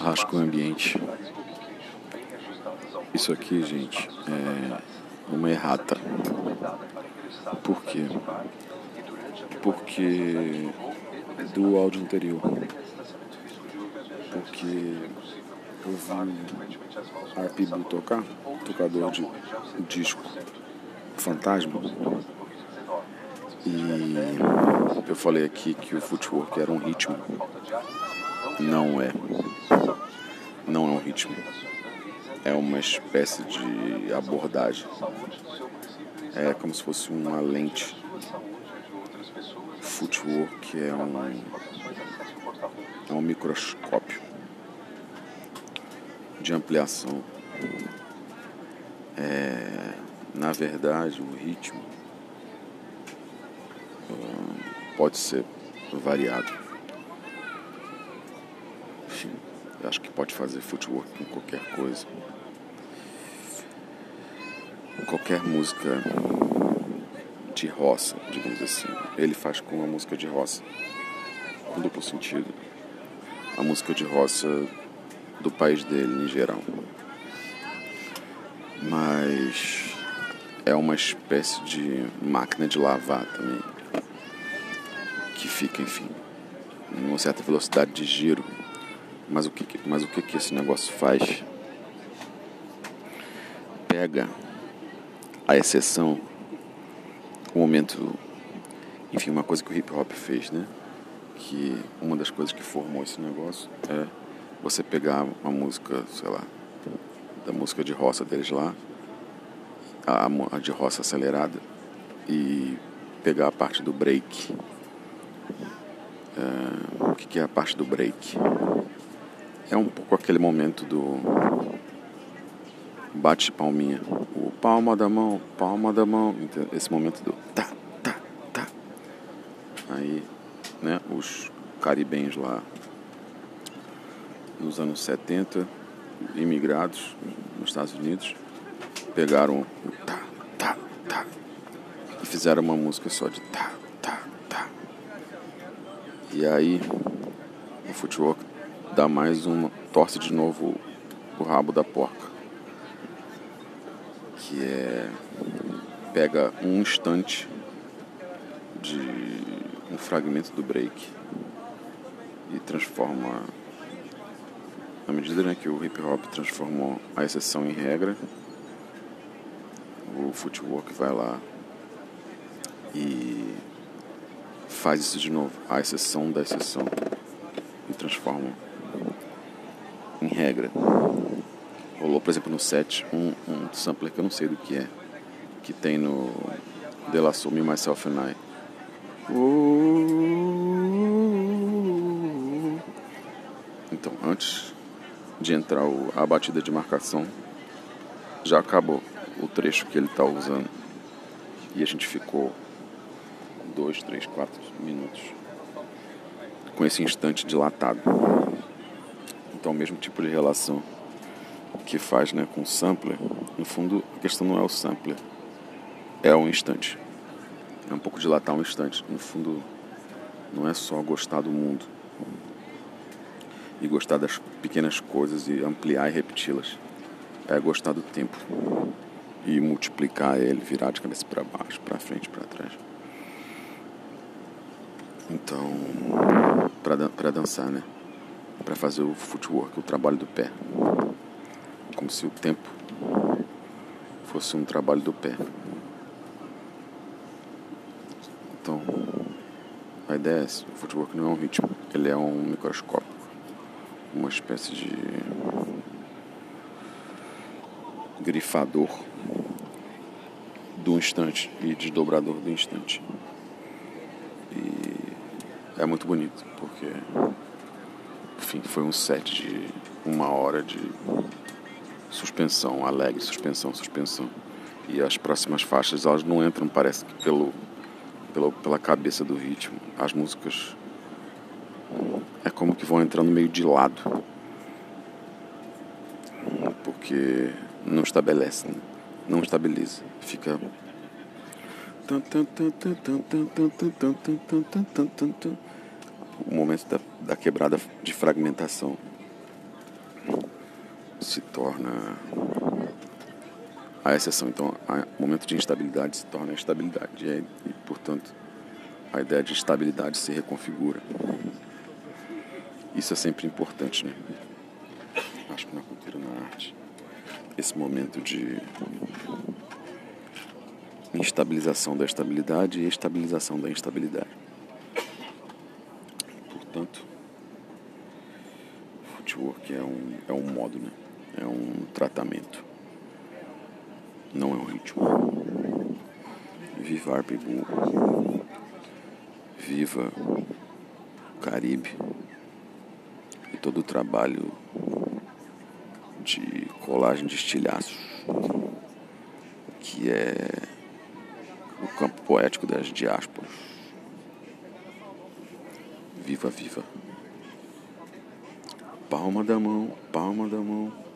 Rasco ambiente. Isso aqui, gente, é uma errata. Por quê? Porque do áudio anterior. Porque eu vi Arpibu tocar, tocador de disco fantasma. E eu falei aqui que o footwork era um ritmo. Não é. Não é um ritmo. É uma espécie de abordagem. É como se fosse uma lente. Footwork é um, é um microscópio de ampliação. É, na verdade, o ritmo pode ser variado. Enfim, eu acho que pode fazer footwork com qualquer coisa. Qualquer música de roça, digamos assim. Ele faz com a música de roça, com duplo sentido. A música de roça do país dele, em geral. Mas é uma espécie de máquina de lavar também que fica, enfim, numa certa velocidade de giro. Mas o que, mas o que, que esse negócio faz? Pega a exceção, o momento, enfim, uma coisa que o hip hop fez, né? Que uma das coisas que formou esse negócio é você pegar uma música, sei lá, da música de roça deles lá, a, a de roça acelerada, e pegar a parte do break Uh, o que é a parte do break? É um pouco aquele momento do bate palminha, o palma da mão, palma da mão, esse momento do tá, tá, tá. Aí, né, os caribenhos lá nos anos 70, imigrados nos Estados Unidos, pegaram o tá, tá, tá. E fizeram uma música só de tá, e aí o footwork dá mais uma, torce de novo o rabo da porca. Que é pega um instante de um fragmento do break e transforma na medida né, que o hip hop transformou a exceção em regra, o footwork vai lá e faz isso de novo, a exceção da exceção, e transforma em regra. Rolou, por exemplo, no set um, um sampler que eu não sei do que é, que tem no De La Soul, Me, Myself and I. Então, antes de entrar o, a batida de marcação, já acabou o trecho que ele está usando. E a gente ficou dois, três, quatro minutos com esse instante dilatado. Então, o mesmo tipo de relação que faz né, com o sampler, no fundo, a questão não é o sampler, é o instante. É um pouco dilatar um instante. No fundo, não é só gostar do mundo e gostar das pequenas coisas e ampliar e repeti-las. É gostar do tempo e multiplicar ele, virar de cabeça para baixo, para frente, para trás. Então, para dançar, né? Para fazer o footwork, o trabalho do pé. Como se o tempo fosse um trabalho do pé. Então, a ideia é essa. O footwork não é um ritmo, ele é um microscópio. Uma espécie de grifador do instante e desdobrador do instante. E é muito bonito, porque enfim, foi um set de uma hora de suspensão, alegre, suspensão, suspensão. E as próximas faixas, elas não entram, parece que pelo, pelo pela cabeça do ritmo. As músicas é como que vão entrando meio de lado. Porque não estabelece, né? não estabiliza. Fica o momento da, da quebrada de fragmentação. se torna a exceção. Então, o momento de instabilidade se torna a estabilidade. E, e, portanto, a ideia de estabilidade se reconfigura. Isso é sempre importante, né? Acho que na cultura, na arte, esse momento de instabilização da estabilidade e estabilização da instabilidade. Portanto, footwork é um, é um modo, né? É um tratamento. Não é um ritmo. Viva Arpibu. Viva o Caribe. E todo o trabalho de colagem de estilhaços, que é o campo poético das diásporas. Viva, viva. Palma da mão, palma da mão.